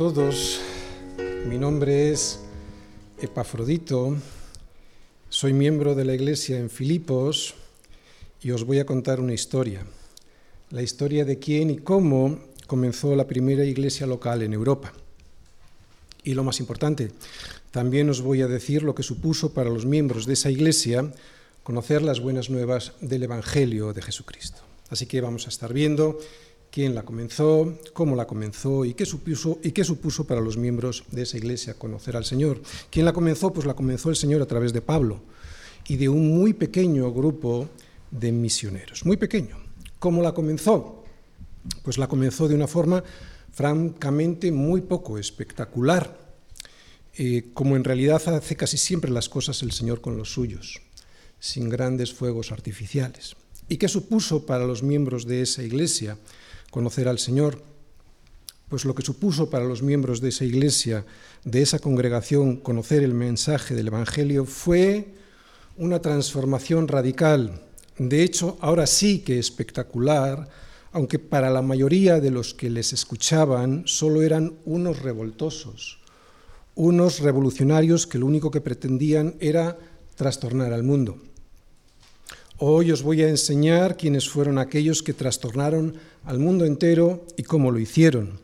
Todos, mi nombre es Epafrodito, soy miembro de la iglesia en Filipos y os voy a contar una historia, la historia de quién y cómo comenzó la primera iglesia local en Europa. Y lo más importante, también os voy a decir lo que supuso para los miembros de esa iglesia conocer las buenas nuevas del Evangelio de Jesucristo. Así que vamos a estar viendo quién la comenzó, cómo la comenzó y qué supuso, para los miembros de esa iglesia conocer al Señor. ¿Quién la comenzó? Pues la comenzó el Señor a través de Pablo y de un muy pequeño grupo de misioneros, muy pequeño. ¿Cómo la comenzó? Pues la comenzó de una forma francamente muy poco espectacular, eh, como en realidad hace casi siempre las cosas el Señor con los suyos, sin grandes fuegos artificiales. ¿Y qué supuso para los miembros de esa iglesia? Conocer al Señor, pues lo que supuso para los miembros de esa iglesia, de esa congregación, conocer el mensaje del Evangelio fue una transformación radical. De hecho, ahora sí que espectacular, aunque para la mayoría de los que les escuchaban solo eran unos revoltosos, unos revolucionarios que lo único que pretendían era trastornar al mundo. Hoy os voy a enseñar quiénes fueron aquellos que trastornaron al mundo entero y cómo lo hicieron.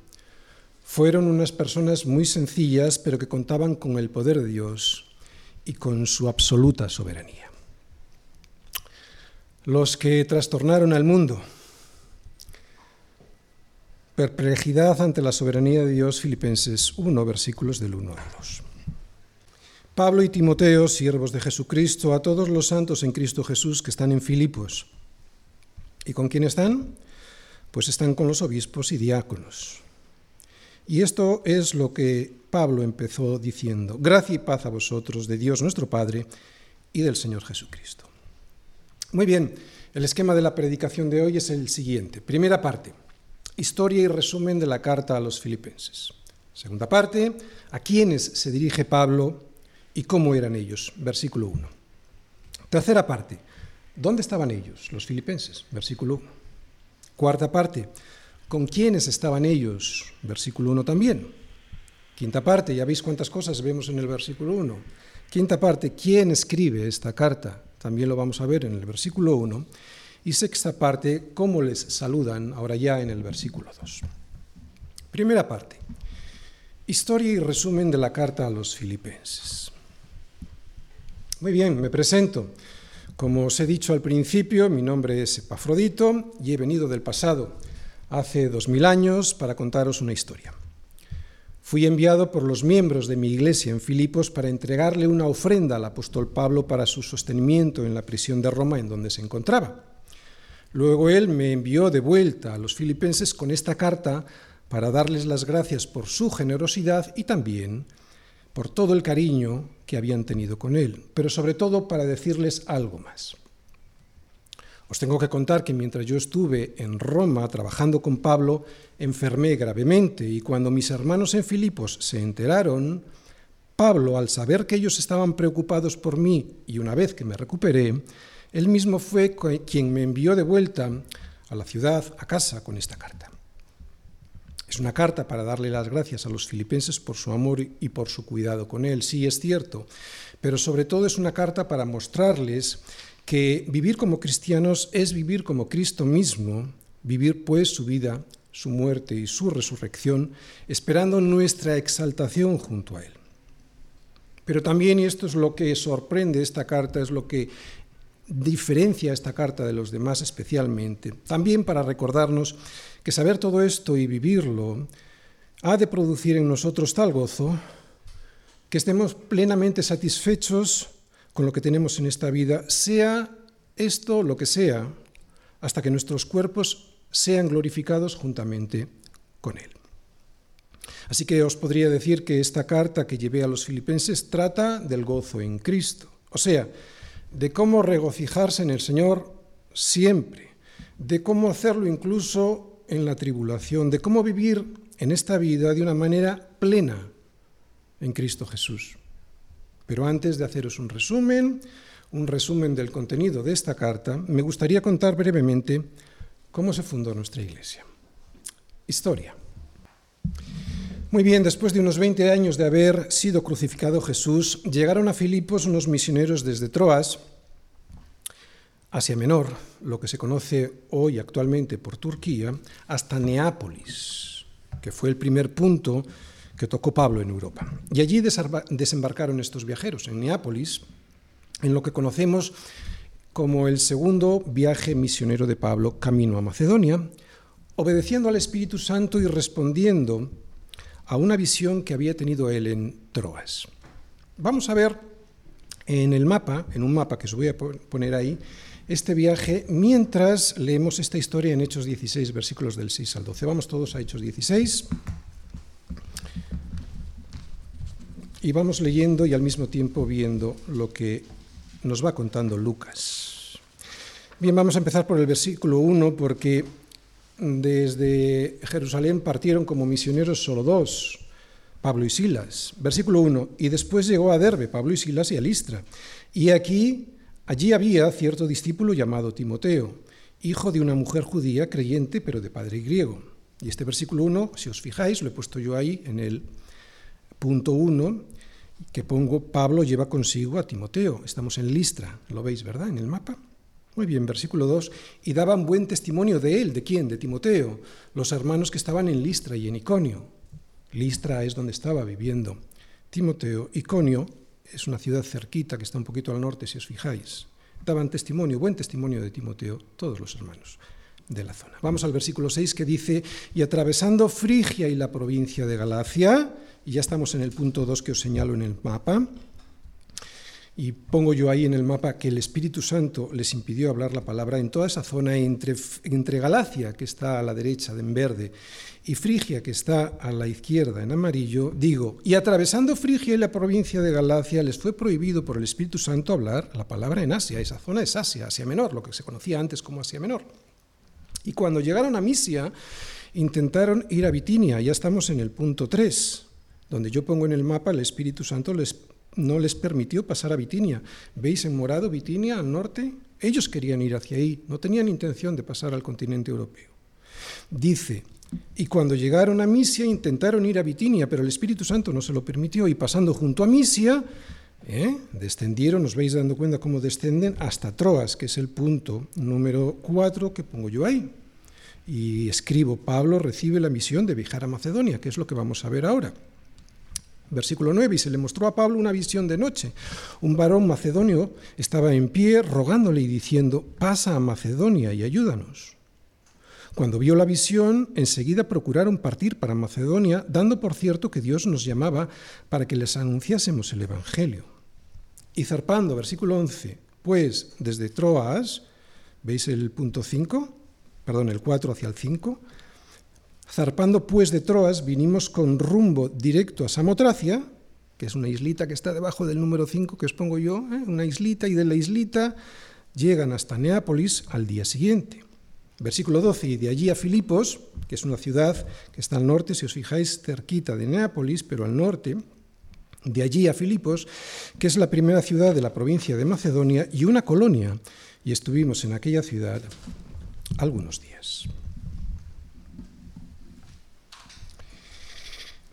Fueron unas personas muy sencillas, pero que contaban con el poder de Dios y con su absoluta soberanía. Los que trastornaron al mundo. Perplejidad ante la soberanía de Dios, Filipenses 1, versículos del 1 al 2. Pablo y Timoteo, siervos de Jesucristo, a todos los santos en Cristo Jesús que están en Filipos. ¿Y con quién están? Pues están con los obispos y diáconos. Y esto es lo que Pablo empezó diciendo, gracia y paz a vosotros de Dios nuestro Padre y del Señor Jesucristo. Muy bien, el esquema de la predicación de hoy es el siguiente. Primera parte, historia y resumen de la carta a los filipenses. Segunda parte, a quiénes se dirige Pablo ¿Y cómo eran ellos? Versículo 1. Tercera parte. ¿Dónde estaban ellos, los filipenses? Versículo 1. Cuarta parte. ¿Con quiénes estaban ellos? Versículo 1 también. Quinta parte. Ya veis cuántas cosas vemos en el versículo 1. Quinta parte. ¿Quién escribe esta carta? También lo vamos a ver en el versículo 1. Y sexta parte. ¿Cómo les saludan ahora ya en el versículo 2? Primera parte. Historia y resumen de la carta a los filipenses. Muy bien, me presento. Como os he dicho al principio, mi nombre es Epafrodito y he venido del pasado, hace dos mil años, para contaros una historia. Fui enviado por los miembros de mi iglesia en Filipos para entregarle una ofrenda al apóstol Pablo para su sostenimiento en la prisión de Roma en donde se encontraba. Luego él me envió de vuelta a los filipenses con esta carta para darles las gracias por su generosidad y también por todo el cariño que habían tenido con él, pero sobre todo para decirles algo más. Os tengo que contar que mientras yo estuve en Roma trabajando con Pablo, enfermé gravemente y cuando mis hermanos en Filipos se enteraron, Pablo, al saber que ellos estaban preocupados por mí y una vez que me recuperé, él mismo fue quien me envió de vuelta a la ciudad, a casa, con esta carta. Es una carta para darle las gracias a los filipenses por su amor y por su cuidado con él, sí es cierto, pero sobre todo es una carta para mostrarles que vivir como cristianos es vivir como Cristo mismo, vivir pues su vida, su muerte y su resurrección, esperando nuestra exaltación junto a Él. Pero también, y esto es lo que sorprende esta carta, es lo que diferencia esta carta de los demás especialmente, también para recordarnos que saber todo esto y vivirlo ha de producir en nosotros tal gozo que estemos plenamente satisfechos con lo que tenemos en esta vida, sea esto lo que sea, hasta que nuestros cuerpos sean glorificados juntamente con Él. Así que os podría decir que esta carta que llevé a los filipenses trata del gozo en Cristo, o sea, de cómo regocijarse en el Señor siempre, de cómo hacerlo incluso en la tribulación, de cómo vivir en esta vida de una manera plena en Cristo Jesús. Pero antes de haceros un resumen, un resumen del contenido de esta carta, me gustaría contar brevemente cómo se fundó nuestra iglesia. Historia. Muy bien, después de unos 20 años de haber sido crucificado Jesús, llegaron a Filipos unos misioneros desde Troas, Asia Menor, lo que se conoce hoy actualmente por Turquía, hasta Neápolis, que fue el primer punto que tocó Pablo en Europa. Y allí desembarcaron estos viajeros, en Neápolis, en lo que conocemos como el segundo viaje misionero de Pablo camino a Macedonia, obedeciendo al Espíritu Santo y respondiendo a una visión que había tenido él en Troas. Vamos a ver en el mapa, en un mapa que os voy a poner ahí, este viaje mientras leemos esta historia en Hechos 16, versículos del 6 al 12. Vamos todos a Hechos 16. Y vamos leyendo y al mismo tiempo viendo lo que nos va contando Lucas. Bien, vamos a empezar por el versículo 1 porque desde Jerusalén partieron como misioneros solo dos, Pablo y Silas. Versículo 1. Y después llegó a Derbe, Pablo y Silas y a Listra. Y aquí, allí había cierto discípulo llamado Timoteo, hijo de una mujer judía creyente, pero de padre griego. Y este versículo 1, si os fijáis, lo he puesto yo ahí en el punto 1, que pongo, Pablo lleva consigo a Timoteo. Estamos en Listra, lo veis, ¿verdad? En el mapa. Muy bien, versículo 2, y daban buen testimonio de él, ¿de quién? De Timoteo, los hermanos que estaban en Listra y en Iconio. Listra es donde estaba viviendo Timoteo. Iconio es una ciudad cerquita que está un poquito al norte, si os fijáis. Daban testimonio, buen testimonio de Timoteo, todos los hermanos de la zona. Vamos al versículo 6 que dice, y atravesando Frigia y la provincia de Galacia, y ya estamos en el punto 2 que os señalo en el mapa, y pongo yo ahí en el mapa que el Espíritu Santo les impidió hablar la palabra en toda esa zona entre, entre Galacia, que está a la derecha en verde, y Frigia, que está a la izquierda en amarillo, digo, y atravesando Frigia y la provincia de Galacia, les fue prohibido por el Espíritu Santo hablar la palabra en Asia. Esa zona es Asia, Asia Menor, lo que se conocía antes como Asia Menor. Y cuando llegaron a Misia, intentaron ir a Bitinia, ya estamos en el punto 3, donde yo pongo en el mapa el Espíritu Santo les no les permitió pasar a Bitinia. ¿Veis en morado Bitinia al norte? Ellos querían ir hacia ahí, no tenían intención de pasar al continente europeo. Dice, y cuando llegaron a Misia intentaron ir a Bitinia, pero el Espíritu Santo no se lo permitió y pasando junto a Misia, ¿eh? descendieron, os vais dando cuenta cómo descenden, hasta Troas, que es el punto número 4 que pongo yo ahí. Y escribo, Pablo recibe la misión de viajar a Macedonia, que es lo que vamos a ver ahora. Versículo 9, y se le mostró a Pablo una visión de noche. Un varón macedonio estaba en pie rogándole y diciendo, pasa a Macedonia y ayúdanos. Cuando vio la visión, enseguida procuraron partir para Macedonia, dando por cierto que Dios nos llamaba para que les anunciásemos el Evangelio. Y zarpando, versículo 11, pues desde Troas, ¿veis el punto 5? Perdón, el 4 hacia el 5, Zarpando pues de Troas, vinimos con rumbo directo a Samotracia, que es una islita que está debajo del número 5 que os pongo yo, ¿eh? una islita, y de la islita llegan hasta Neápolis al día siguiente. Versículo 12, y de allí a Filipos, que es una ciudad que está al norte, si os fijáis, cerquita de Neápolis, pero al norte, de allí a Filipos, que es la primera ciudad de la provincia de Macedonia y una colonia, y estuvimos en aquella ciudad algunos días.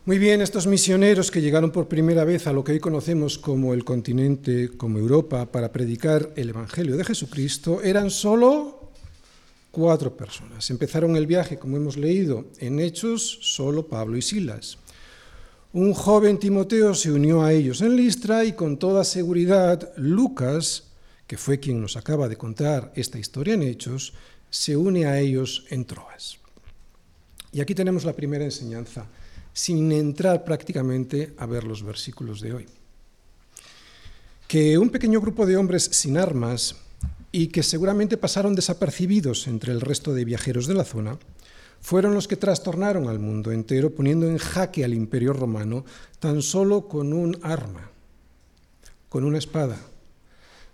Muy bien, estos misioneros que llegaron por primera vez a lo que hoy conocemos como el continente, como Europa, para predicar el Evangelio de Jesucristo, eran solo cuatro personas. Empezaron el viaje, como hemos leído en Hechos, solo Pablo y Silas. Un joven Timoteo se unió a ellos en Listra y con toda seguridad Lucas, que fue quien nos acaba de contar esta historia en Hechos, se une a ellos en Troas. Y aquí tenemos la primera enseñanza sin entrar prácticamente a ver los versículos de hoy. Que un pequeño grupo de hombres sin armas y que seguramente pasaron desapercibidos entre el resto de viajeros de la zona, fueron los que trastornaron al mundo entero poniendo en jaque al imperio romano tan solo con un arma, con una espada,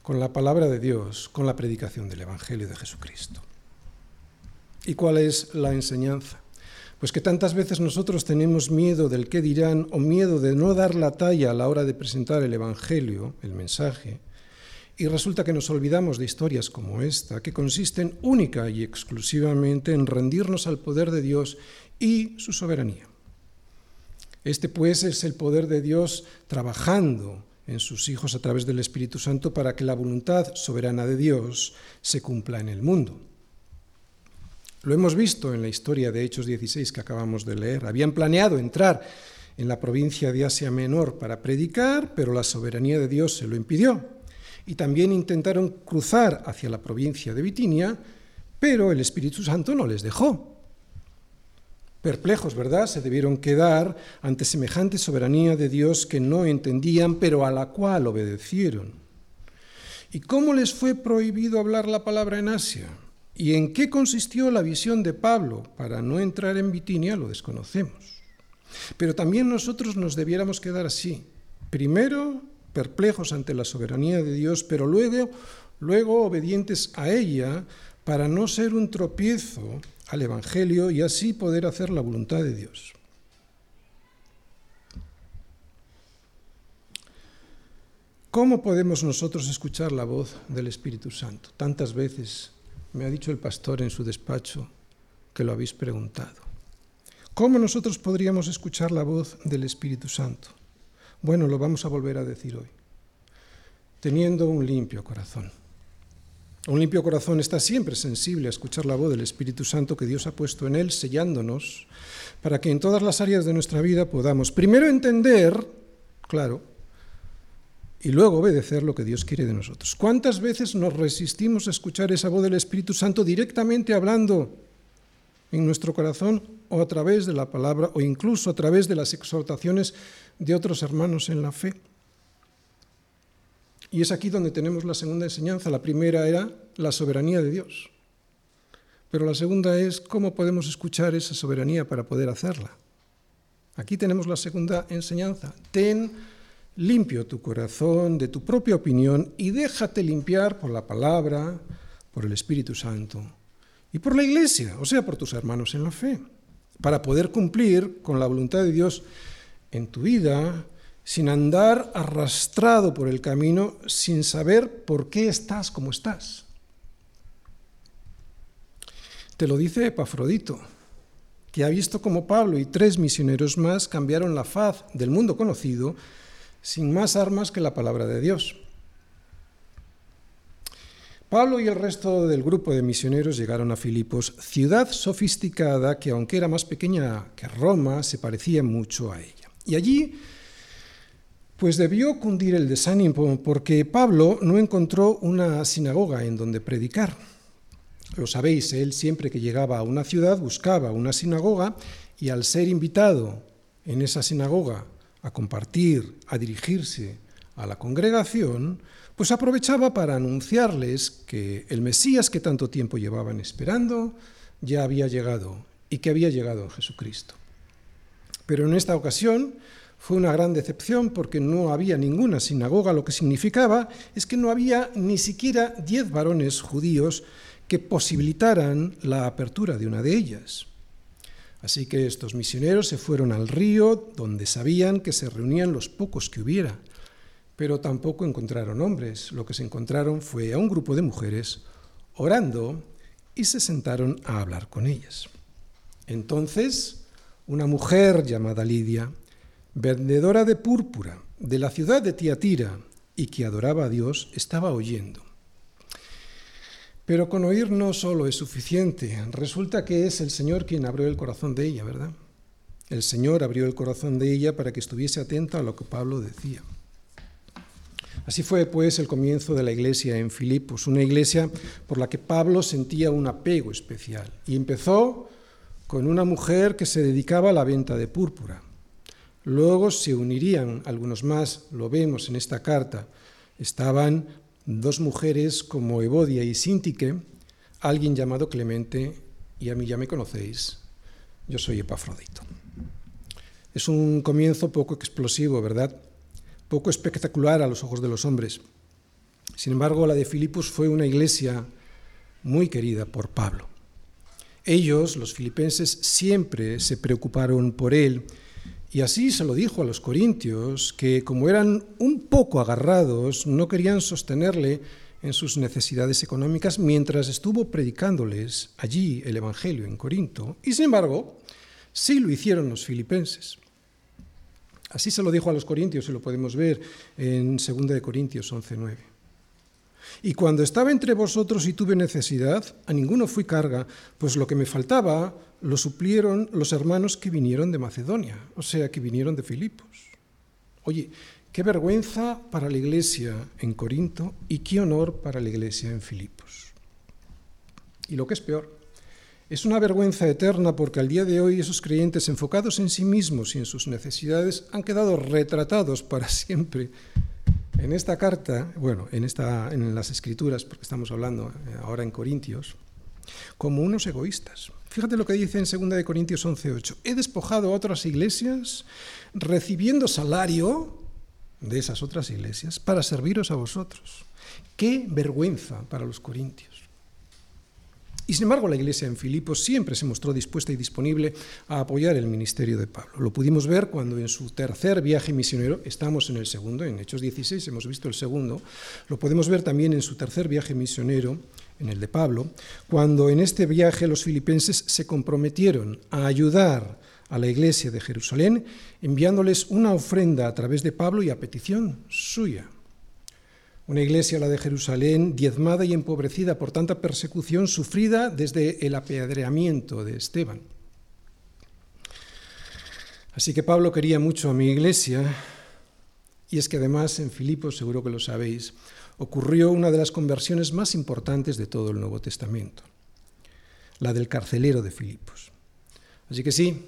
con la palabra de Dios, con la predicación del Evangelio de Jesucristo. ¿Y cuál es la enseñanza? Pues que tantas veces nosotros tenemos miedo del qué dirán o miedo de no dar la talla a la hora de presentar el Evangelio, el mensaje, y resulta que nos olvidamos de historias como esta, que consisten única y exclusivamente en rendirnos al poder de Dios y su soberanía. Este pues es el poder de Dios trabajando en sus hijos a través del Espíritu Santo para que la voluntad soberana de Dios se cumpla en el mundo. Lo hemos visto en la historia de Hechos 16 que acabamos de leer. Habían planeado entrar en la provincia de Asia Menor para predicar, pero la soberanía de Dios se lo impidió. Y también intentaron cruzar hacia la provincia de Bitinia, pero el Espíritu Santo no les dejó. Perplejos, ¿verdad? Se debieron quedar ante semejante soberanía de Dios que no entendían, pero a la cual obedecieron. ¿Y cómo les fue prohibido hablar la palabra en Asia? ¿Y en qué consistió la visión de Pablo para no entrar en Bitinia? Lo desconocemos. Pero también nosotros nos debiéramos quedar así. Primero, perplejos ante la soberanía de Dios, pero luego, luego obedientes a ella para no ser un tropiezo al Evangelio y así poder hacer la voluntad de Dios. ¿Cómo podemos nosotros escuchar la voz del Espíritu Santo? Tantas veces me ha dicho el pastor en su despacho que lo habéis preguntado. ¿Cómo nosotros podríamos escuchar la voz del Espíritu Santo? Bueno, lo vamos a volver a decir hoy. Teniendo un limpio corazón. Un limpio corazón está siempre sensible a escuchar la voz del Espíritu Santo que Dios ha puesto en él, sellándonos, para que en todas las áreas de nuestra vida podamos primero entender, claro, y luego obedecer lo que Dios quiere de nosotros. ¿Cuántas veces nos resistimos a escuchar esa voz del Espíritu Santo directamente hablando en nuestro corazón o a través de la palabra o incluso a través de las exhortaciones de otros hermanos en la fe? Y es aquí donde tenemos la segunda enseñanza. La primera era la soberanía de Dios. Pero la segunda es cómo podemos escuchar esa soberanía para poder hacerla. Aquí tenemos la segunda enseñanza. Ten limpio tu corazón de tu propia opinión y déjate limpiar por la palabra, por el Espíritu Santo y por la Iglesia, o sea, por tus hermanos en la fe, para poder cumplir con la voluntad de Dios en tu vida, sin andar arrastrado por el camino, sin saber por qué estás como estás. Te lo dice Epafrodito, que ha visto como Pablo y tres misioneros más cambiaron la faz del mundo conocido sin más armas que la palabra de Dios. Pablo y el resto del grupo de misioneros llegaron a Filipos, ciudad sofisticada que aunque era más pequeña que Roma, se parecía mucho a ella. Y allí pues debió cundir el desánimo porque Pablo no encontró una sinagoga en donde predicar. Lo sabéis, él siempre que llegaba a una ciudad buscaba una sinagoga y al ser invitado en esa sinagoga a compartir, a dirigirse a la congregación, pues aprovechaba para anunciarles que el Mesías que tanto tiempo llevaban esperando ya había llegado y que había llegado Jesucristo. Pero en esta ocasión, fue una gran decepción porque no había ninguna sinagoga, lo que significaba es que no había ni siquiera diez varones judíos que posibilitaran la apertura de una de ellas. Así que estos misioneros se fueron al río donde sabían que se reunían los pocos que hubiera, pero tampoco encontraron hombres. Lo que se encontraron fue a un grupo de mujeres orando y se sentaron a hablar con ellas. Entonces, una mujer llamada Lidia, vendedora de púrpura de la ciudad de Tiatira y que adoraba a Dios, estaba oyendo. Pero con oír no solo es suficiente, resulta que es el Señor quien abrió el corazón de ella, ¿verdad? El Señor abrió el corazón de ella para que estuviese atenta a lo que Pablo decía. Así fue pues el comienzo de la iglesia en Filipos, una iglesia por la que Pablo sentía un apego especial. Y empezó con una mujer que se dedicaba a la venta de púrpura. Luego se unirían algunos más, lo vemos en esta carta. Estaban dos mujeres como Evodia y Sintique, alguien llamado Clemente, y a mí ya me conocéis, yo soy Epafrodito. Es un comienzo poco explosivo, ¿verdad? Poco espectacular a los ojos de los hombres. Sin embargo, la de Filipos fue una iglesia muy querida por Pablo. Ellos, los filipenses, siempre se preocuparon por él y así se lo dijo a los corintios, que como eran un poco agarrados, no querían sostenerle en sus necesidades económicas mientras estuvo predicándoles allí el Evangelio en Corinto, y sin embargo, sí lo hicieron los filipenses. Así se lo dijo a los corintios y lo podemos ver en 2 de Corintios 11:9. Y cuando estaba entre vosotros y tuve necesidad, a ninguno fui carga, pues lo que me faltaba lo suplieron los hermanos que vinieron de Macedonia, o sea, que vinieron de Filipos. Oye, qué vergüenza para la iglesia en Corinto y qué honor para la iglesia en Filipos. Y lo que es peor, es una vergüenza eterna porque al día de hoy esos creyentes enfocados en sí mismos y en sus necesidades han quedado retratados para siempre en esta carta, bueno, en, esta, en las escrituras, porque estamos hablando eh, ahora en Corintios, como unos egoístas. Fíjate lo que dice en 2 de Corintios 11:8. He despojado a otras iglesias recibiendo salario de esas otras iglesias para serviros a vosotros. Qué vergüenza para los corintios. Y sin embargo, la iglesia en Filipos siempre se mostró dispuesta y disponible a apoyar el ministerio de Pablo. Lo pudimos ver cuando en su tercer viaje misionero, estamos en el segundo, en Hechos 16 hemos visto el segundo, lo podemos ver también en su tercer viaje misionero, en el de Pablo, cuando en este viaje los filipenses se comprometieron a ayudar a la iglesia de Jerusalén enviándoles una ofrenda a través de Pablo y a petición suya. Una iglesia, la de Jerusalén, diezmada y empobrecida por tanta persecución sufrida desde el apedreamiento de Esteban. Así que Pablo quería mucho a mi iglesia, y es que además en Filipos, seguro que lo sabéis, ocurrió una de las conversiones más importantes de todo el Nuevo Testamento, la del carcelero de Filipos. Así que sí,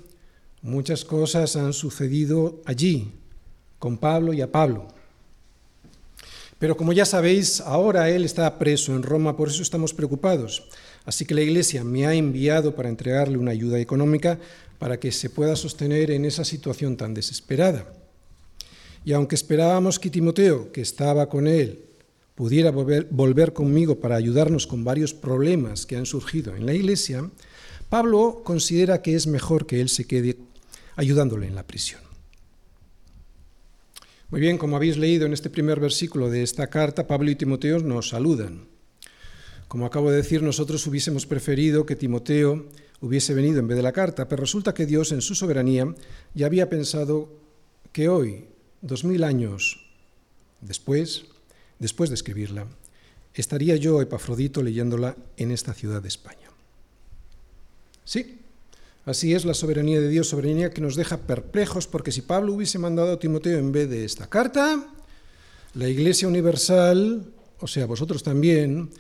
muchas cosas han sucedido allí, con Pablo y a Pablo. Pero como ya sabéis, ahora él está preso en Roma, por eso estamos preocupados. Así que la Iglesia me ha enviado para entregarle una ayuda económica para que se pueda sostener en esa situación tan desesperada. Y aunque esperábamos que Timoteo, que estaba con él, pudiera volver, volver conmigo para ayudarnos con varios problemas que han surgido en la Iglesia, Pablo considera que es mejor que él se quede ayudándole en la prisión. Muy bien, como habéis leído en este primer versículo de esta carta, Pablo y Timoteo nos saludan. Como acabo de decir, nosotros hubiésemos preferido que Timoteo hubiese venido en vez de la carta, pero resulta que Dios en su soberanía ya había pensado que hoy, dos mil años después, después de escribirla, estaría yo, Epafrodito, leyéndola en esta ciudad de España. Sí, Así es la soberanía de Dios, soberanía que nos deja perplejos, porque si Pablo hubiese mandado a Timoteo en vez de esta carta, la Iglesia Universal, o sea, vosotros también,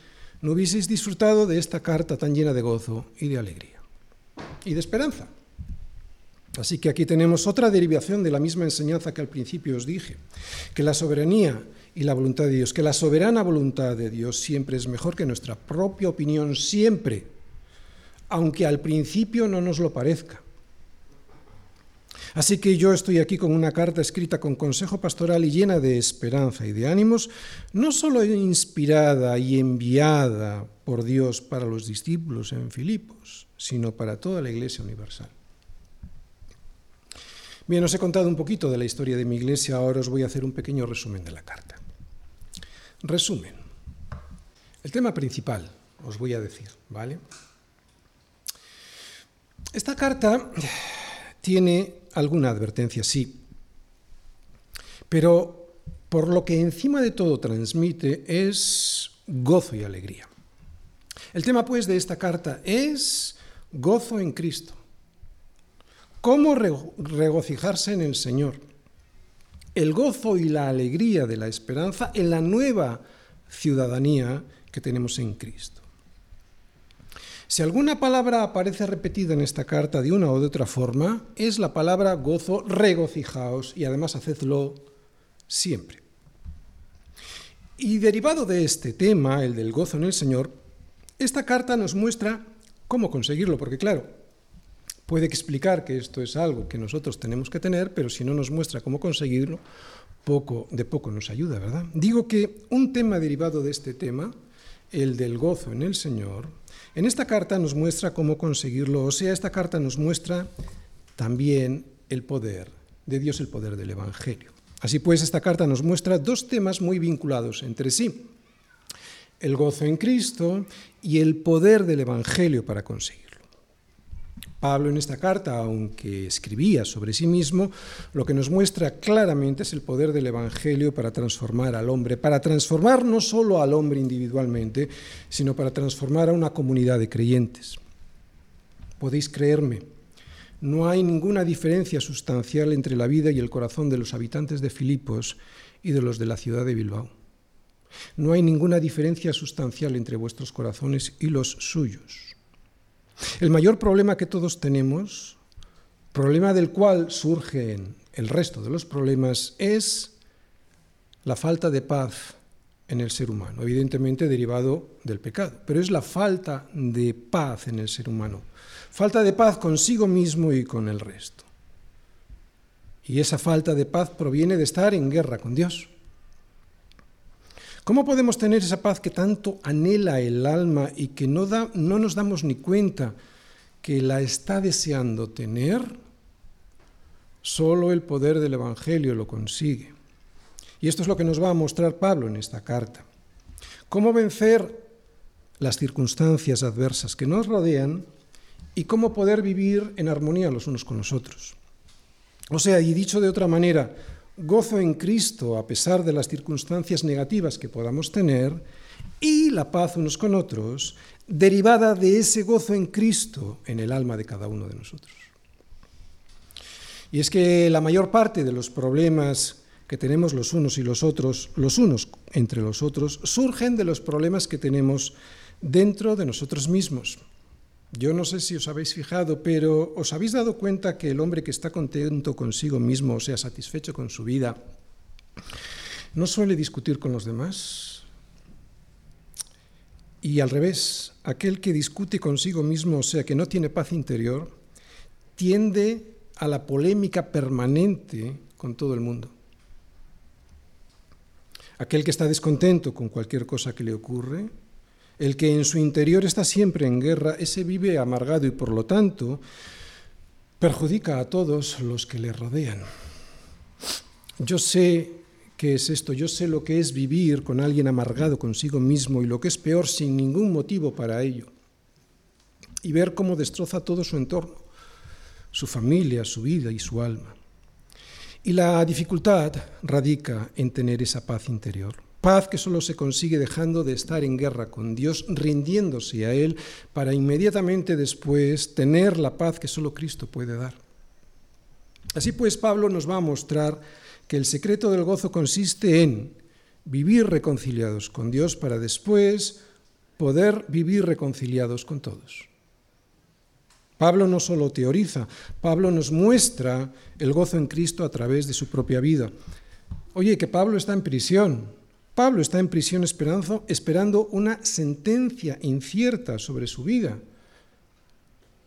no hubieseis disfrutado de esta carta tan llena de gozo y de alegría y de esperanza. Así que aquí tenemos otra derivación de la misma enseñanza que al principio os dije, que la soberanía y la voluntad de Dios, que la soberana voluntad de Dios siempre es mejor que nuestra propia opinión, siempre aunque al principio no nos lo parezca. Así que yo estoy aquí con una carta escrita con consejo pastoral y llena de esperanza y de ánimos, no solo inspirada y enviada por Dios para los discípulos en Filipos, sino para toda la Iglesia universal. Bien, os he contado un poquito de la historia de mi iglesia, ahora os voy a hacer un pequeño resumen de la carta. Resumen. El tema principal, os voy a decir, ¿vale? Esta carta tiene alguna advertencia, sí, pero por lo que encima de todo transmite es gozo y alegría. El tema, pues, de esta carta es gozo en Cristo. ¿Cómo regocijarse en el Señor? El gozo y la alegría de la esperanza en la nueva ciudadanía que tenemos en Cristo. Si alguna palabra aparece repetida en esta carta de una o de otra forma, es la palabra gozo, regocijaos y además hacedlo siempre. Y derivado de este tema, el del gozo en el Señor, esta carta nos muestra cómo conseguirlo, porque claro, puede explicar que esto es algo que nosotros tenemos que tener, pero si no nos muestra cómo conseguirlo, poco de poco nos ayuda, ¿verdad? Digo que un tema derivado de este tema, el del gozo en el Señor, en esta carta nos muestra cómo conseguirlo, o sea, esta carta nos muestra también el poder de Dios, el poder del Evangelio. Así pues, esta carta nos muestra dos temas muy vinculados entre sí, el gozo en Cristo y el poder del Evangelio para conseguirlo. Pablo en esta carta, aunque escribía sobre sí mismo, lo que nos muestra claramente es el poder del Evangelio para transformar al hombre, para transformar no solo al hombre individualmente, sino para transformar a una comunidad de creyentes. Podéis creerme, no hay ninguna diferencia sustancial entre la vida y el corazón de los habitantes de Filipos y de los de la ciudad de Bilbao. No hay ninguna diferencia sustancial entre vuestros corazones y los suyos. El mayor problema que todos tenemos, problema del cual surgen el resto de los problemas, es la falta de paz en el ser humano, evidentemente derivado del pecado, pero es la falta de paz en el ser humano, falta de paz consigo mismo y con el resto. Y esa falta de paz proviene de estar en guerra con Dios. ¿Cómo podemos tener esa paz que tanto anhela el alma y que no, da, no nos damos ni cuenta que la está deseando tener? Solo el poder del Evangelio lo consigue. Y esto es lo que nos va a mostrar Pablo en esta carta. Cómo vencer las circunstancias adversas que nos rodean y cómo poder vivir en armonía los unos con los otros. O sea, y dicho de otra manera, gozo en Cristo a pesar de las circunstancias negativas que podamos tener y la paz unos con otros, derivada de ese gozo en Cristo en el alma de cada uno de nosotros. Y es que la mayor parte de los problemas que tenemos los unos y los otros, los unos entre los otros, surgen de los problemas que tenemos dentro de nosotros mismos. Yo no sé si os habéis fijado, pero ¿os habéis dado cuenta que el hombre que está contento consigo mismo, o sea, satisfecho con su vida, no suele discutir con los demás? Y al revés, aquel que discute consigo mismo, o sea, que no tiene paz interior, tiende a la polémica permanente con todo el mundo. Aquel que está descontento con cualquier cosa que le ocurre, el que en su interior está siempre en guerra, ese vive amargado y por lo tanto perjudica a todos los que le rodean. Yo sé qué es esto, yo sé lo que es vivir con alguien amargado consigo mismo y lo que es peor sin ningún motivo para ello. Y ver cómo destroza todo su entorno, su familia, su vida y su alma. Y la dificultad radica en tener esa paz interior. Paz que solo se consigue dejando de estar en guerra con Dios, rindiéndose a Él, para inmediatamente después tener la paz que solo Cristo puede dar. Así pues, Pablo nos va a mostrar que el secreto del gozo consiste en vivir reconciliados con Dios para después poder vivir reconciliados con todos. Pablo no solo teoriza, Pablo nos muestra el gozo en Cristo a través de su propia vida. Oye, que Pablo está en prisión, Pablo está en prisión esperando, una sentencia incierta sobre su vida,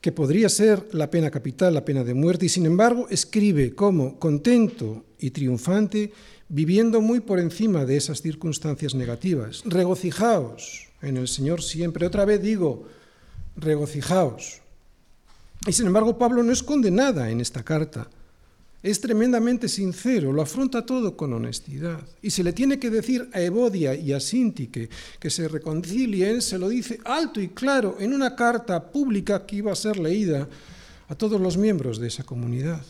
que podría ser la pena capital, la pena de muerte, y sin embargo escribe como contento y triunfante, viviendo muy por encima de esas circunstancias negativas. Regocijaos en el Señor siempre. Otra vez digo, regocijaos. Y sin embargo Pablo no esconde nada en esta carta es tremendamente sincero, lo afronta todo con honestidad. Y se le tiene que decir a Evodia y a Sintique que se reconcilien, se lo dice alto y claro en una carta pública que iba a ser leída a todos los miembros de esa comunidad.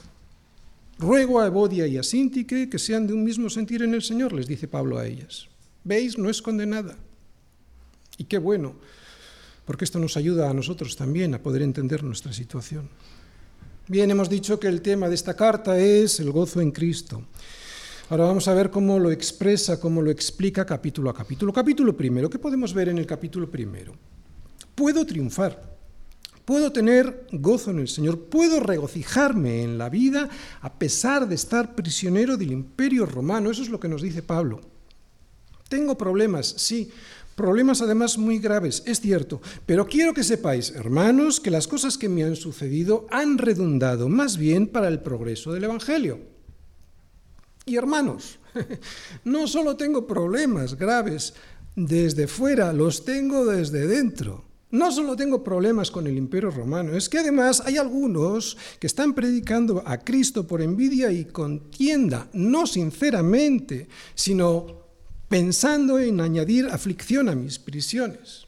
Ruego a Evodia y a Sintique que sean de un mismo sentir en el Señor, les dice Pablo a ellas. ¿Veis? No es condenada. Y qué bueno, porque esto nos ayuda a nosotros también a poder entender nuestra situación. Bien, hemos dicho que el tema de esta carta es el gozo en Cristo. Ahora vamos a ver cómo lo expresa, cómo lo explica capítulo a capítulo. Capítulo primero, ¿qué podemos ver en el capítulo primero? Puedo triunfar, puedo tener gozo en el Señor, puedo regocijarme en la vida a pesar de estar prisionero del imperio romano. Eso es lo que nos dice Pablo. Tengo problemas, sí, Problemas además muy graves, es cierto, pero quiero que sepáis, hermanos, que las cosas que me han sucedido han redundado más bien para el progreso del Evangelio. Y hermanos, no solo tengo problemas graves desde fuera, los tengo desde dentro. No solo tengo problemas con el imperio romano, es que además hay algunos que están predicando a Cristo por envidia y contienda, no sinceramente, sino pensando en añadir aflicción a mis prisiones.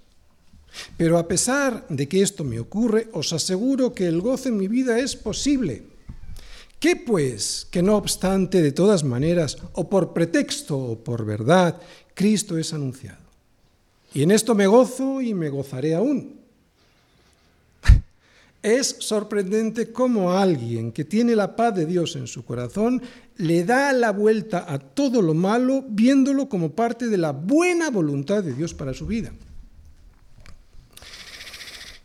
Pero a pesar de que esto me ocurre, os aseguro que el gozo en mi vida es posible. ¿Qué pues que no obstante, de todas maneras, o por pretexto o por verdad, Cristo es anunciado? Y en esto me gozo y me gozaré aún. Es sorprendente cómo alguien que tiene la paz de Dios en su corazón le da la vuelta a todo lo malo viéndolo como parte de la buena voluntad de Dios para su vida.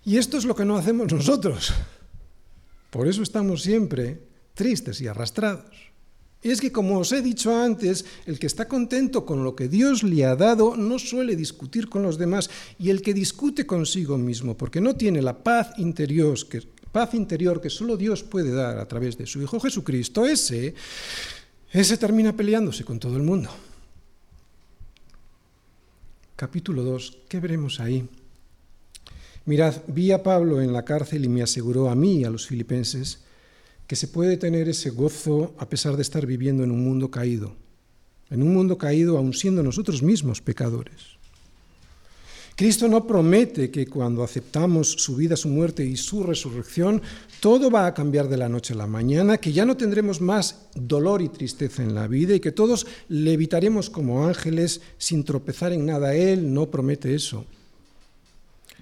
Y esto es lo que no hacemos nosotros. Por eso estamos siempre tristes y arrastrados. Es que, como os he dicho antes, el que está contento con lo que Dios le ha dado no suele discutir con los demás, y el que discute consigo mismo, porque no tiene la paz interior que, paz interior que solo Dios puede dar a través de su Hijo Jesucristo, ese, ese termina peleándose con todo el mundo. Capítulo 2, ¿qué veremos ahí? Mirad, vi a Pablo en la cárcel y me aseguró a mí y a los filipenses que se puede tener ese gozo a pesar de estar viviendo en un mundo caído, en un mundo caído aun siendo nosotros mismos pecadores. Cristo no promete que cuando aceptamos su vida, su muerte y su resurrección, todo va a cambiar de la noche a la mañana, que ya no tendremos más dolor y tristeza en la vida y que todos levitaremos como ángeles sin tropezar en nada. Él no promete eso.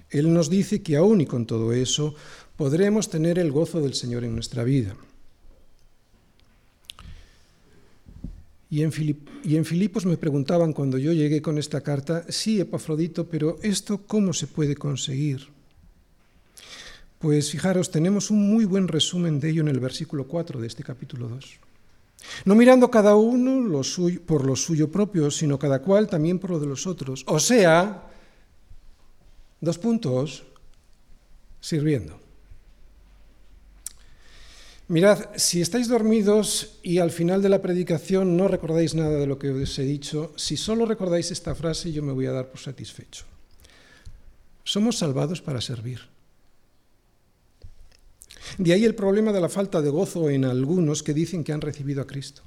Él nos dice que aún y con todo eso podremos tener el gozo del Señor en nuestra vida. Y en, Filipos me preguntaban cuando yo llegué con esta carta, sí, Epafrodito, pero ¿esto cómo se puede conseguir? Pues fijaros, tenemos un muy buen resumen de ello en el versículo 4 de este capítulo 2. No mirando cada uno por lo suyo propio, sino cada cual también por lo de los otros. O sea, Dos puntos, sirviendo. Mirad, si estáis dormidos y al final de la predicación no recordáis nada de lo que os he dicho, si solo recordáis esta frase yo me voy a dar por satisfecho. Somos salvados para servir. De ahí el problema de la falta de gozo en algunos que dicen que han recibido a Cristo.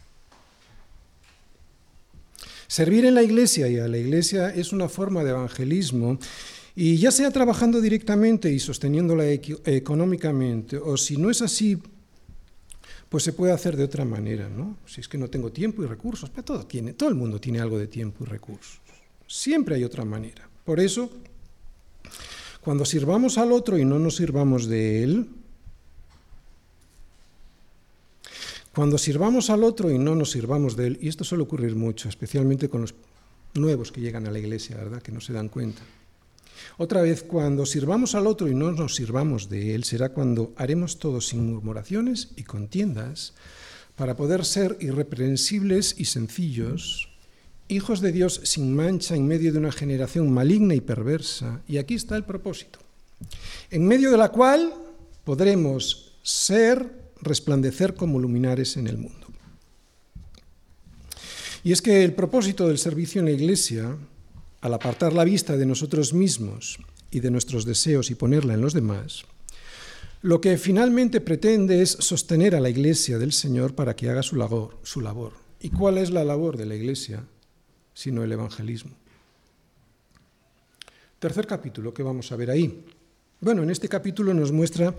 Servir en la iglesia y a la iglesia es una forma de evangelismo y ya sea trabajando directamente y sosteniéndola económicamente, o si no es así, pues se puede hacer de otra manera, ¿no? Si es que no tengo tiempo y recursos, pero todo, tiene, todo el mundo tiene algo de tiempo y recursos. Siempre hay otra manera. Por eso, cuando sirvamos al otro y no nos sirvamos de él, cuando sirvamos al otro y no nos sirvamos de él, y esto suele ocurrir mucho, especialmente con los nuevos que llegan a la iglesia, ¿verdad? Que no se dan cuenta. Otra vez, cuando sirvamos al otro y no nos sirvamos de él, será cuando haremos todo sin murmuraciones y contiendas, para poder ser irreprensibles y sencillos, hijos de Dios sin mancha en medio de una generación maligna y perversa. Y aquí está el propósito, en medio de la cual podremos ser, resplandecer como luminares en el mundo. Y es que el propósito del servicio en la Iglesia al apartar la vista de nosotros mismos y de nuestros deseos y ponerla en los demás, lo que finalmente pretende es sostener a la Iglesia del Señor para que haga su labor. Su labor. ¿Y cuál es la labor de la Iglesia sino el evangelismo? Tercer capítulo que vamos a ver ahí. Bueno, en este capítulo nos muestra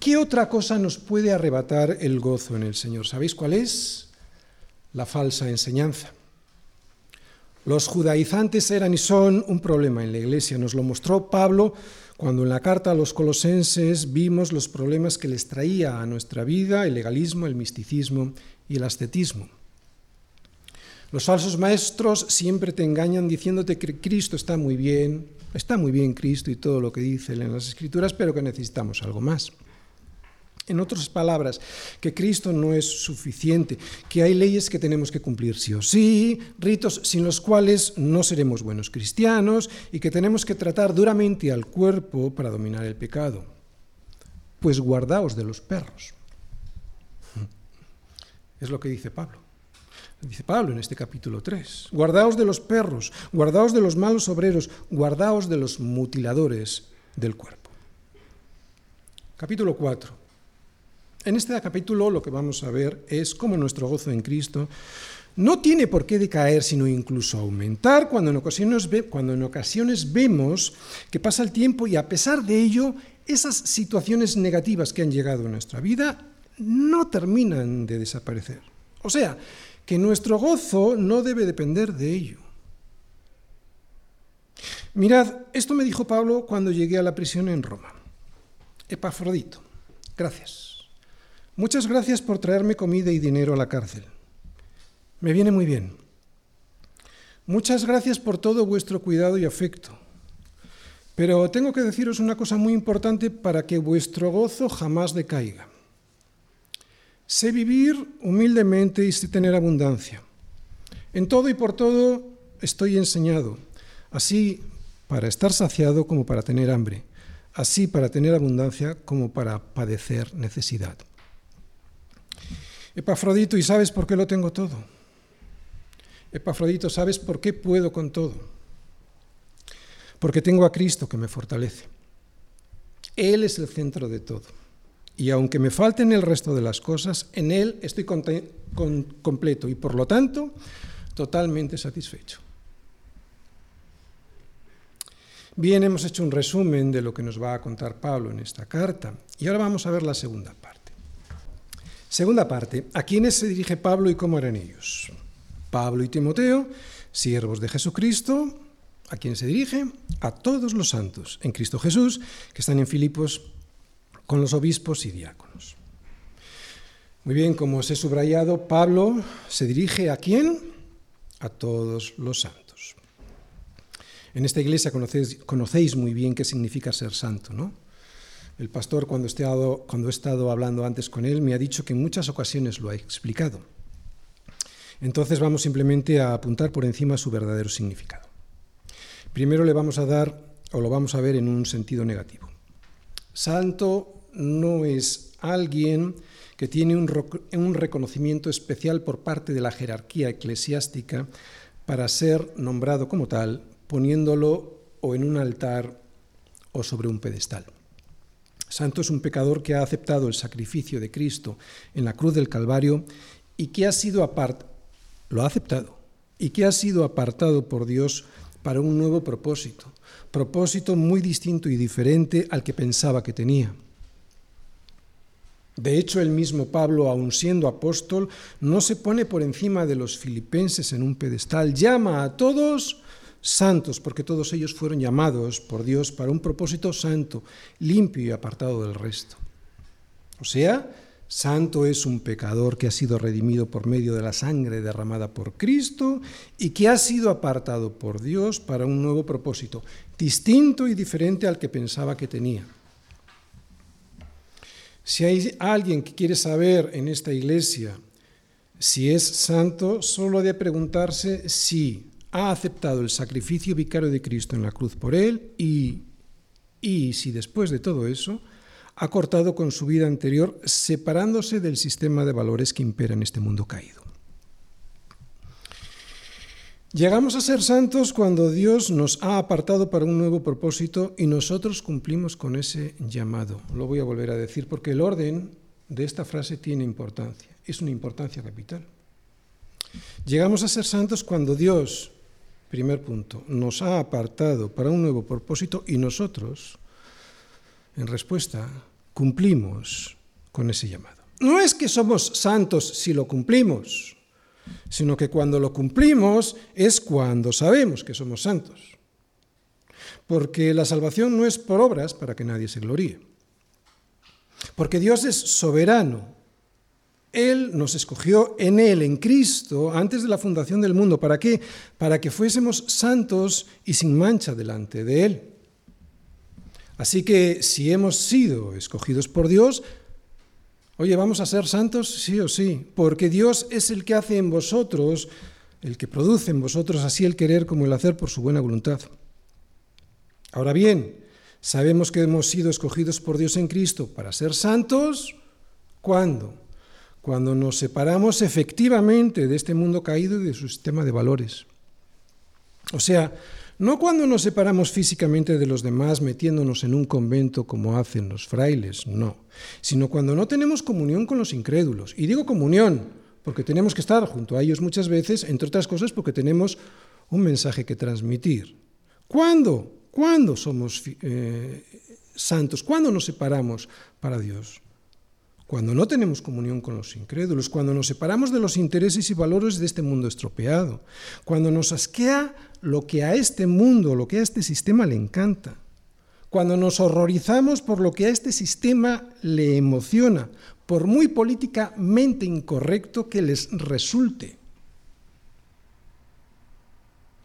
qué otra cosa nos puede arrebatar el gozo en el Señor. ¿Sabéis cuál es? La falsa enseñanza. Los judaizantes eran y son un problema en la iglesia. Nos lo mostró Pablo cuando en la carta a los colosenses vimos los problemas que les traía a nuestra vida el legalismo, el misticismo y el ascetismo. Los falsos maestros siempre te engañan diciéndote que Cristo está muy bien, está muy bien Cristo y todo lo que dice en las Escrituras, pero que necesitamos algo más. En otras palabras, que Cristo no es suficiente, que hay leyes que tenemos que cumplir sí o sí, ritos sin los cuales no seremos buenos cristianos y que tenemos que tratar duramente al cuerpo para dominar el pecado. Pues guardaos de los perros. Es lo que dice Pablo. Dice Pablo en este capítulo 3. Guardaos de los perros, guardaos de los malos obreros, guardaos de los mutiladores del cuerpo. Capítulo 4. En este capítulo lo que vamos a ver es cómo nuestro gozo en Cristo no tiene por qué decaer, sino incluso aumentar cuando en, ocasiones cuando en ocasiones vemos que pasa el tiempo y a pesar de ello, esas situaciones negativas que han llegado a nuestra vida no terminan de desaparecer. O sea, que nuestro gozo no debe depender de ello. Mirad, esto me dijo Pablo cuando llegué a la prisión en Roma. Epafrodito, gracias. Muchas gracias por traerme comida y dinero a la cárcel. Me viene muy bien. Muchas gracias por todo vuestro cuidado y afecto. Pero tengo que deciros una cosa muy importante para que vuestro gozo jamás decaiga. Sé vivir humildemente y sé tener abundancia. En todo y por todo estoy enseñado, así para estar saciado como para tener hambre así para tener abundancia como para padecer necesidad. Epafrodito, ¿y sabes por qué lo tengo todo? Epafrodito, ¿sabes por qué puedo con todo? Porque tengo a Cristo que me fortalece. Él es el centro de todo. Y aunque me falten el resto de las cosas, en Él estoy completo y por lo tanto totalmente satisfecho. Bien, hemos hecho un resumen de lo que nos va a contar Pablo en esta carta y ahora vamos a ver la segunda parte. Segunda parte, ¿a quiénes se dirige Pablo y cómo eran ellos? Pablo y Timoteo, siervos de Jesucristo, ¿a quién se dirige? A todos los santos en Cristo Jesús que están en Filipos con los obispos y diáconos. Muy bien, como os he subrayado, Pablo se dirige a quién? A todos los santos. En esta iglesia conocéis, muy bien qué significa ser santo, ¿no? El pastor, cuando he, estado, hablando antes con él, me ha dicho que en muchas ocasiones lo ha explicado. Entonces vamos simplemente a apuntar por encima su verdadero significado. Primero le vamos a dar, o lo vamos a ver en un sentido negativo. Santo no es alguien que tiene un, un reconocimiento especial por parte de la jerarquía eclesiástica para ser nombrado como tal poniéndolo o en un altar o sobre un pedestal. Santo es un pecador que ha aceptado el sacrificio de Cristo en la cruz del Calvario y que ha sido lo ha aceptado y que ha sido apartado por Dios para un nuevo propósito, propósito muy distinto y diferente al que pensaba que tenía. De hecho, el mismo Pablo, aun siendo apóstol, no se pone por encima de los filipenses en un pedestal, llama a todos santos, porque todos ellos fueron llamados por Dios para un propósito santo, limpio y apartado del resto. O sea, santo es un pecador que ha sido redimido por medio de la sangre derramada por Cristo y que ha sido apartado por Dios para un nuevo propósito, distinto y diferente al que pensaba que tenía. Si hay alguien que quiere saber en esta iglesia si es santo, solo de preguntarse si ha aceptado el sacrificio vicario de Cristo en la cruz por él y, y si después de todo eso ha cortado con su vida anterior separándose del sistema de valores que impera en este mundo caído. Llegamos a ser santos cuando Dios nos ha apartado para un nuevo propósito y nosotros cumplimos con ese llamado. Lo voy a volver a decir porque el orden de esta frase tiene importancia, es una importancia capital. Llegamos a ser santos cuando Dios Primer punto, nos ha apartado para un nuevo propósito y nosotros, en respuesta, cumplimos con ese llamado. No es que somos santos si lo cumplimos, sino que cuando lo cumplimos es cuando sabemos que somos santos. Porque la salvación no es por obras para que nadie se gloríe. Porque Dios es soberano él nos escogió en Él, en Cristo, antes de la fundación del mundo. ¿Para qué? Para que fuésemos santos y sin mancha delante de Él. Así que si hemos sido escogidos por Dios, oye, ¿vamos a ser santos? Sí o sí, porque Dios es el que hace en vosotros, el que produce en vosotros así el querer como el hacer por su buena voluntad. Ahora bien, sabemos que hemos sido escogidos por Dios en Cristo para ser santos. ¿Cuándo? Cuando nos separamos efectivamente de este mundo caído y de su sistema de valores. O sea, no cuando nos separamos físicamente de los demás metiéndonos en un convento como hacen los frailes, no, sino cuando no tenemos comunión con los incrédulos. Y digo comunión, porque tenemos que estar junto a ellos muchas veces, entre otras cosas porque tenemos un mensaje que transmitir. ¿Cuándo? ¿Cuándo somos eh, santos? ¿Cuándo nos separamos para Dios? Cuando no tenemos comunión con los incrédulos, cuando nos separamos de los intereses y valores de este mundo estropeado, cuando nos asquea lo que a este mundo, lo que a este sistema le encanta, cuando nos horrorizamos por lo que a este sistema le emociona, por muy políticamente incorrecto que les resulte.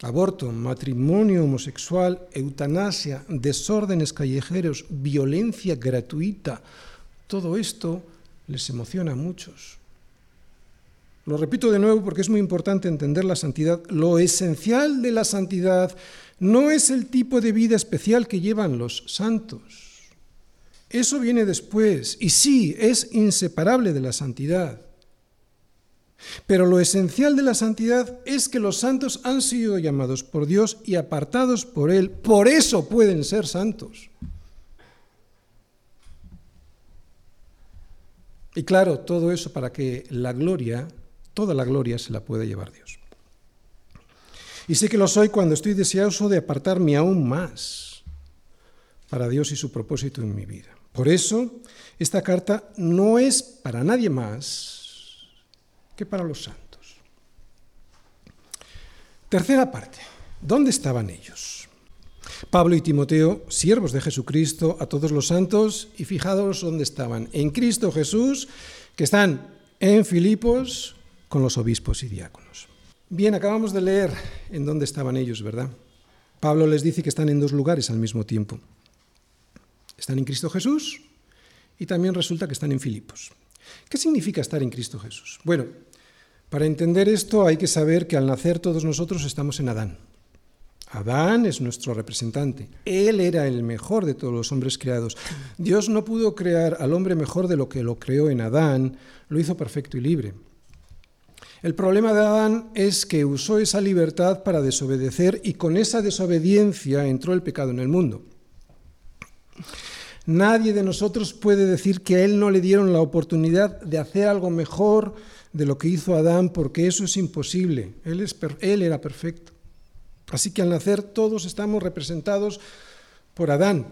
Aborto, matrimonio homosexual, eutanasia, desórdenes callejeros, violencia gratuita, todo esto les emociona a muchos. Lo repito de nuevo porque es muy importante entender la santidad. Lo esencial de la santidad no es el tipo de vida especial que llevan los santos. Eso viene después y sí, es inseparable de la santidad. Pero lo esencial de la santidad es que los santos han sido llamados por Dios y apartados por Él. Por eso pueden ser santos. Y claro, todo eso para que la gloria, toda la gloria se la pueda llevar Dios. Y sé que lo soy cuando estoy deseoso de apartarme aún más para Dios y su propósito en mi vida. Por eso, esta carta no es para nadie más que para los santos. Tercera parte. ¿Dónde estaban ellos? Pablo y Timoteo, siervos de Jesucristo, a todos los santos, y fijados dónde estaban. En Cristo Jesús, que están en Filipos con los obispos y diáconos. Bien, acabamos de leer en dónde estaban ellos, ¿verdad? Pablo les dice que están en dos lugares al mismo tiempo. Están en Cristo Jesús y también resulta que están en Filipos. ¿Qué significa estar en Cristo Jesús? Bueno, para entender esto hay que saber que al nacer todos nosotros estamos en Adán. Adán es nuestro representante. Él era el mejor de todos los hombres creados. Dios no pudo crear al hombre mejor de lo que lo creó en Adán, lo hizo perfecto y libre. El problema de Adán es que usó esa libertad para desobedecer y con esa desobediencia entró el pecado en el mundo. Nadie de nosotros puede decir que a él no le dieron la oportunidad de hacer algo mejor, de lo que hizo Adán, porque eso es imposible. Él, él era perfecto. Así que al nacer todos estamos representados por Adán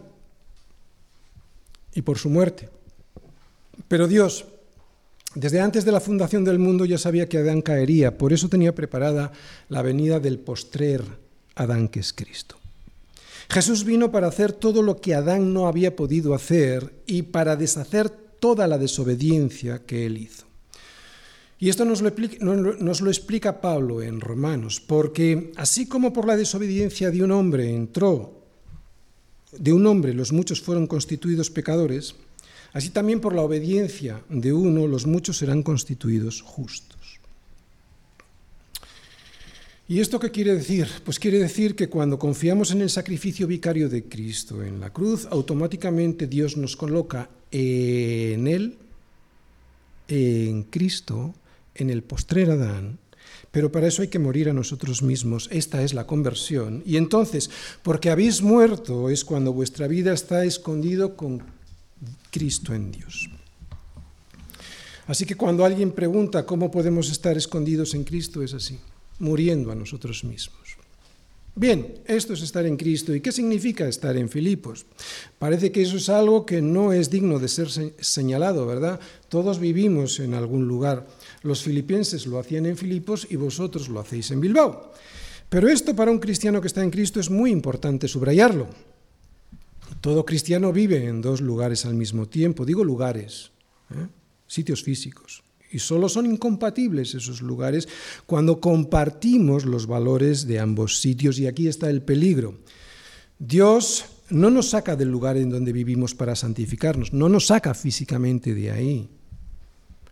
y por su muerte. Pero Dios, desde antes de la fundación del mundo ya sabía que Adán caería, por eso tenía preparada la venida del postrer Adán que es Cristo. Jesús vino para hacer todo lo que Adán no había podido hacer y para deshacer toda la desobediencia que él hizo. Y esto nos lo, explica, Pablo en Romanos, porque así como por la desobediencia de un hombre entró, de un hombre los muchos fueron constituidos pecadores, así también por la obediencia de uno los muchos serán constituidos justos. ¿Y esto qué quiere decir? Pues quiere decir que cuando confiamos en el sacrificio vicario de Cristo en la cruz, automáticamente Dios nos coloca en Él, en Cristo, en el postrer Adán, pero para eso hay que morir a nosotros mismos. Esta es la conversión. Y entonces, porque habéis muerto, es cuando vuestra vida está escondido con Cristo en Dios. Así que cuando alguien pregunta cómo podemos estar escondidos en Cristo, es así, muriendo a nosotros mismos. Bien, esto es estar en Cristo. ¿Y qué significa estar en Filipos? Parece que eso es algo que no es digno de ser señalado, ¿verdad? Todos vivimos en algún lugar. Los filipenses lo hacían en Filipos y vosotros lo hacéis en Bilbao. Pero esto para un cristiano que está en Cristo es muy importante subrayarlo. Todo cristiano vive en dos lugares al mismo tiempo, digo lugares, ¿eh? sitios físicos. Y solo son incompatibles esos lugares cuando compartimos los valores de ambos sitios. Y aquí está el peligro. Dios no nos saca del lugar en donde vivimos para santificarnos, no nos saca físicamente de ahí.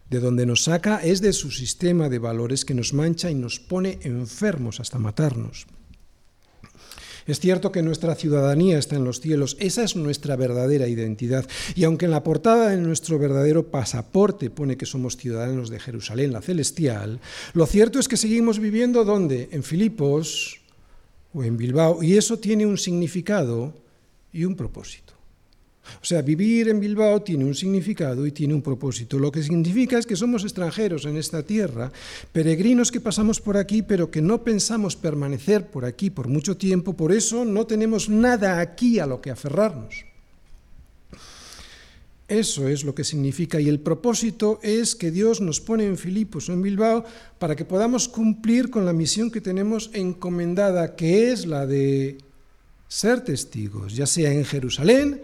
De donde nos saca es de su sistema de valores que nos mancha y nos pone enfermos hasta matarnos. Es cierto que nuestra ciudadanía está en los cielos, esa es nuestra verdadera identidad. Y aunque en la portada de nuestro verdadero pasaporte pone que somos ciudadanos de Jerusalén, la celestial, lo cierto es que seguimos viviendo donde? En Filipos o en Bilbao, y eso tiene un significado y un propósito. O sea, vivir en Bilbao tiene un significado y tiene un propósito. Lo que significa es que somos extranjeros en esta tierra, peregrinos que pasamos por aquí, pero que no pensamos permanecer por aquí por mucho tiempo, por eso no tenemos nada aquí a lo que aferrarnos. Eso es lo que significa y el propósito es que Dios nos pone en Filipos o en Bilbao para que podamos cumplir con la misión que tenemos encomendada, que es la de ser testigos, ya sea en Jerusalén,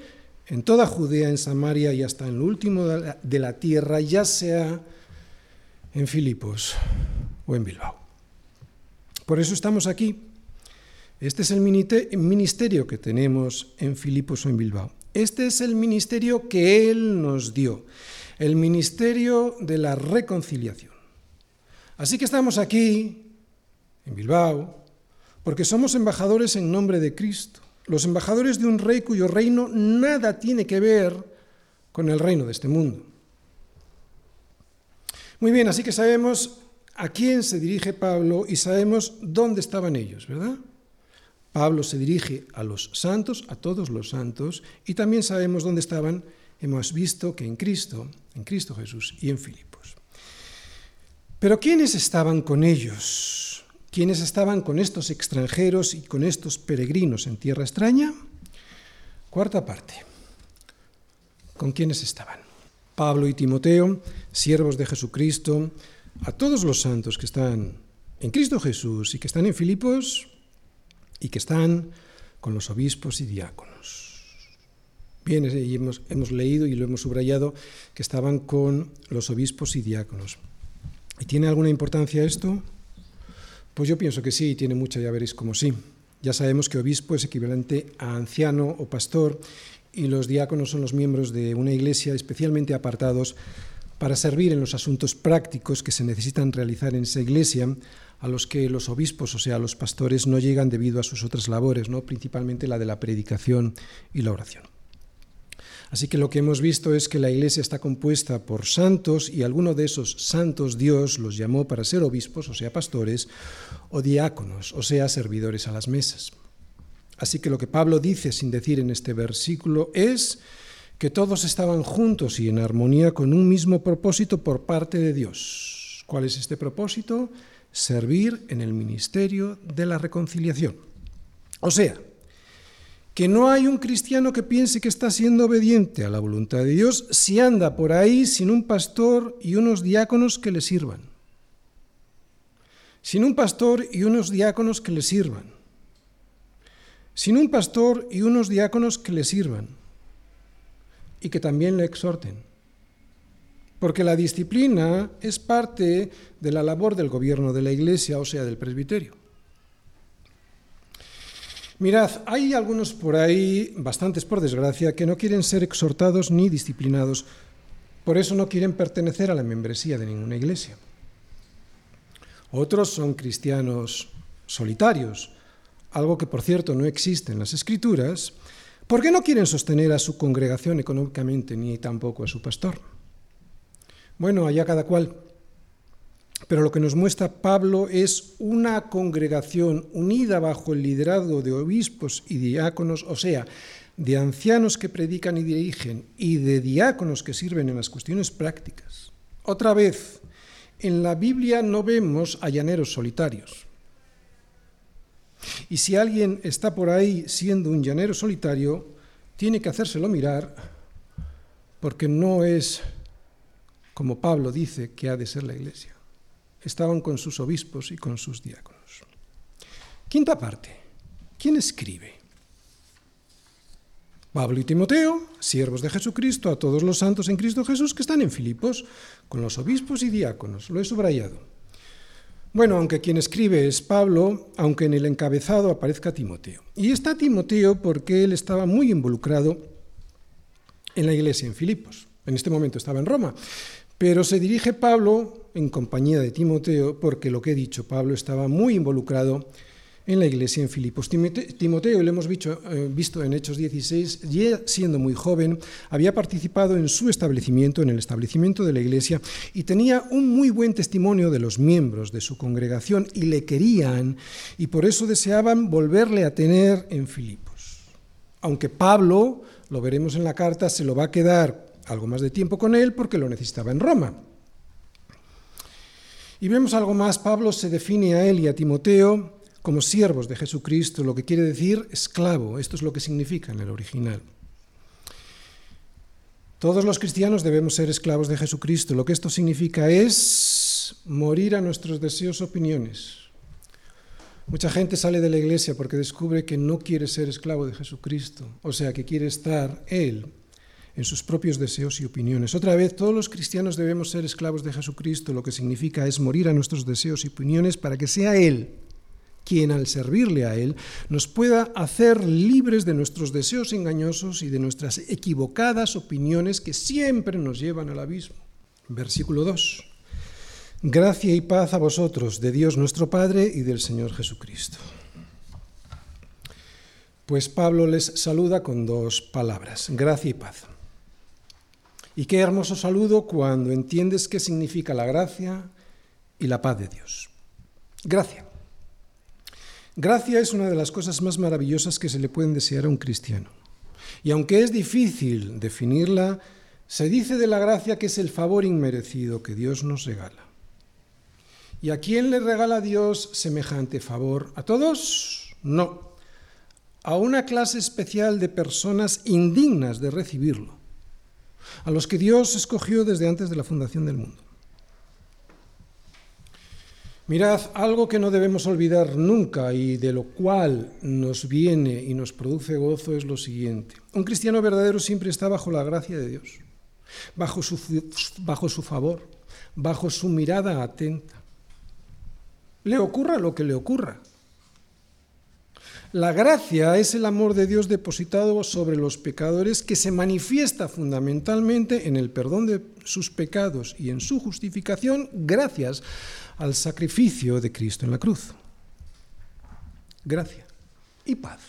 en toda Judea, en Samaria y hasta en lo último de la tierra, ya sea en Filipos o en Bilbao. Por eso estamos aquí. Este es el ministerio que tenemos en Filipos o en Bilbao. Este es el ministerio que Él nos dio, el ministerio de la reconciliación. Así que estamos aquí, en Bilbao, porque somos embajadores en nombre de Cristo, los embajadores de un rey cuyo reino nada tiene que ver con el reino de este mundo. Muy bien, así que sabemos a quién se dirige Pablo y sabemos dónde estaban ellos, ¿verdad? Pablo se dirige a los santos, a todos los santos, y también sabemos dónde estaban, hemos visto que en Cristo, en Cristo Jesús y en Filipos. Pero ¿quiénes estaban con ellos? ¿Quiénes estaban con estos extranjeros y con estos peregrinos en tierra extraña? Cuarta parte. ¿Con quiénes estaban? Pablo y Timoteo, siervos de Jesucristo, a todos los santos que están en Cristo Jesús y que están en Filipos, y que están con los obispos y diáconos. Bien, hemos, hemos leído y lo hemos subrayado que estaban con los obispos y diáconos. ¿Y tiene alguna importancia esto? Pues yo pienso que sí, tiene mucha, ya veréis como sí. Ya sabemos que obispo es equivalente a anciano o pastor y los diáconos son los miembros de una iglesia especialmente apartados para servir en los asuntos prácticos que se necesitan realizar en esa iglesia, a los que los obispos, o sea, los pastores, no llegan debido a sus otras labores, ¿no? principalmente la de la predicación y la oración. Así que lo que hemos visto es que la Iglesia está compuesta por santos y alguno de esos santos Dios los llamó para ser obispos, o sea, pastores, o diáconos, o sea, servidores a las mesas. Así que lo que Pablo dice sin decir en este versículo es que todos estaban juntos y en armonía con un mismo propósito por parte de Dios. ¿Cuál es este propósito? servir en el ministerio de la reconciliación. O sea, que no hay un cristiano que piense que está siendo obediente a la voluntad de Dios si anda por ahí sin un pastor y unos diáconos que le sirvan. Sin un pastor y unos diáconos que le sirvan. Sin un pastor y unos diáconos que le sirvan y que también le exhorten porque la disciplina es parte de la labor del gobierno de la Iglesia, o sea, del presbiterio. Mirad, hay algunos por ahí, bastantes por desgracia, que no quieren ser exhortados ni disciplinados, por eso no quieren pertenecer a la membresía de ninguna iglesia. Otros son cristianos solitarios, algo que por cierto no existe en las escrituras, porque no quieren sostener a su congregación económicamente ni tampoco a su pastor. Bueno, allá cada cual. Pero lo que nos muestra Pablo es una congregación unida bajo el liderazgo de obispos y diáconos, o sea, de ancianos que predican y dirigen y de diáconos que sirven en las cuestiones prácticas. Otra vez, en la Biblia no vemos a llaneros solitarios. Y si alguien está por ahí siendo un llanero solitario, tiene que hacérselo mirar porque no es como Pablo dice que ha de ser la iglesia. Estaban con sus obispos y con sus diáconos. Quinta parte. ¿Quién escribe? Pablo y Timoteo, siervos de Jesucristo, a todos los santos en Cristo Jesús que están en Filipos, con los obispos y diáconos. Lo he subrayado. Bueno, aunque quien escribe es Pablo, aunque en el encabezado aparezca Timoteo. Y está Timoteo porque él estaba muy involucrado en la iglesia en Filipos. En este momento estaba en Roma. Pero se dirige Pablo en compañía de Timoteo, porque lo que he dicho, Pablo estaba muy involucrado en la iglesia en Filipos. Timoteo, lo hemos visto, eh, visto en Hechos 16, ya siendo muy joven, había participado en su establecimiento, en el establecimiento de la iglesia, y tenía un muy buen testimonio de los miembros de su congregación y le querían, y por eso deseaban volverle a tener en Filipos. Aunque Pablo lo veremos en la carta, se lo va a quedar algo más de tiempo con él porque lo necesitaba en Roma. Y vemos algo más, Pablo se define a él y a Timoteo como siervos de Jesucristo, lo que quiere decir esclavo, esto es lo que significa en el original. Todos los cristianos debemos ser esclavos de Jesucristo. Lo que esto significa es morir a nuestros deseos, opiniones. Mucha gente sale de la iglesia porque descubre que no quiere ser esclavo de Jesucristo, o sea, que quiere estar Él en sus propios deseos y opiniones. Otra vez, todos los cristianos debemos ser esclavos de Jesucristo, lo que significa es morir a nuestros deseos y opiniones para que sea Él quien al servirle a Él nos pueda hacer libres de nuestros deseos engañosos y de nuestras equivocadas opiniones que siempre nos llevan al abismo. Versículo 2. Gracia y paz a vosotros, de Dios nuestro Padre y del Señor Jesucristo. Pues Pablo les saluda con dos palabras, gracia y paz. Y qué hermoso saludo cuando entiendes qué significa la gracia y la paz de Dios. Gracia. Gracia es una de las cosas más maravillosas que se le pueden desear a un cristiano. Y aunque es difícil definirla, se dice de la gracia que es el favor inmerecido que Dios nos regala. ¿Y a quién le regala Dios semejante favor? ¿A todos? No. A una clase especial de personas indignas de recibirlo, a los que Dios escogió desde antes de la fundación del mundo. Mirad, algo que no debemos olvidar nunca y de lo cual nos viene y nos produce gozo es lo siguiente. Un cristiano verdadero siempre está bajo la gracia de Dios, bajo su, bajo su favor, bajo su mirada atenta. Le ocurra lo que le ocurra. La gracia es el amor de Dios depositado sobre los pecadores que se manifiesta fundamentalmente en el perdón de sus pecados y en su justificación gracias al sacrificio de Cristo en la cruz. Gracia y paz.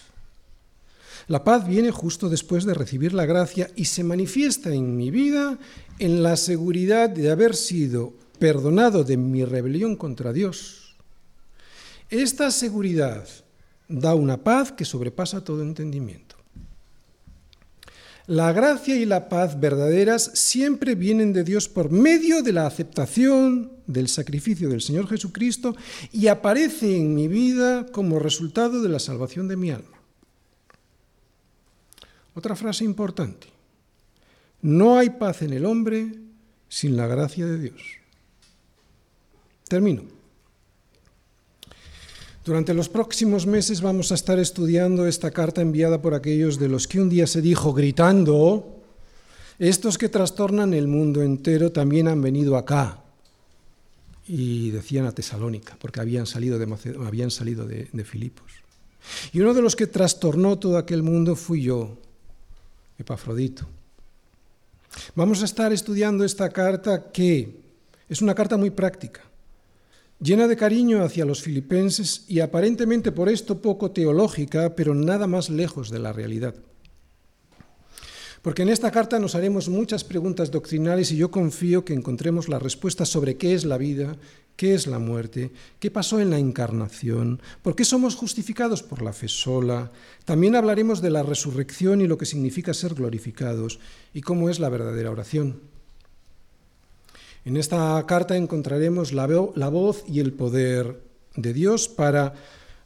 La paz viene justo después de recibir la gracia y se manifiesta en mi vida en la seguridad de haber sido perdonado de mi rebelión contra Dios. Esta seguridad da una paz que sobrepasa todo entendimiento. La gracia y la paz verdaderas siempre vienen de Dios por medio de la aceptación del sacrificio del Señor Jesucristo y aparece en mi vida como resultado de la salvación de mi alma. Otra frase importante. No hay paz en el hombre sin la gracia de Dios. Termino. Durante los próximos meses vamos a estar estudiando esta carta enviada por aquellos de los que un día se dijo gritando, estos que trastornan el mundo entero también han venido acá. Y decían a Tesalónica, porque habían salido de, habían salido de, Filipos. Y uno de los que trastornó todo aquel mundo fui yo, Epafrodito. Vamos a estar estudiando esta carta que es una carta muy práctica llena de cariño hacia los filipenses y aparentemente por esto poco teológica, pero nada más lejos de la realidad. Porque en esta carta nos haremos muchas preguntas doctrinales y yo confío que encontremos la respuesta sobre qué es la vida, qué es la muerte, qué pasó en la encarnación, por qué somos justificados por la fe sola. También hablaremos de la resurrección y lo que significa ser glorificados y cómo es la verdadera oración. En esta carta encontraremos la, voz y el poder de Dios para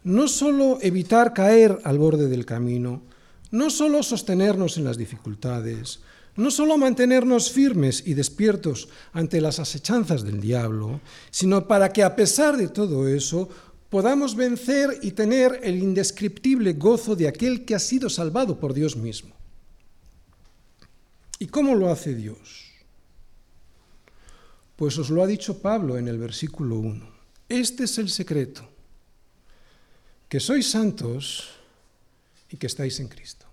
no solo evitar caer al borde del camino, no solo sostenernos en las dificultades, no solo mantenernos firmes y despiertos ante las asechanzas del diablo, sino para que a pesar de todo eso podamos vencer y tener el indescriptible gozo de aquel que ha sido salvado por Dios mismo. ¿Y cómo lo hace Dios? Pues os lo ha dicho Pablo en el versículo 1. Este es el secreto, que sois santos y que estáis en Cristo.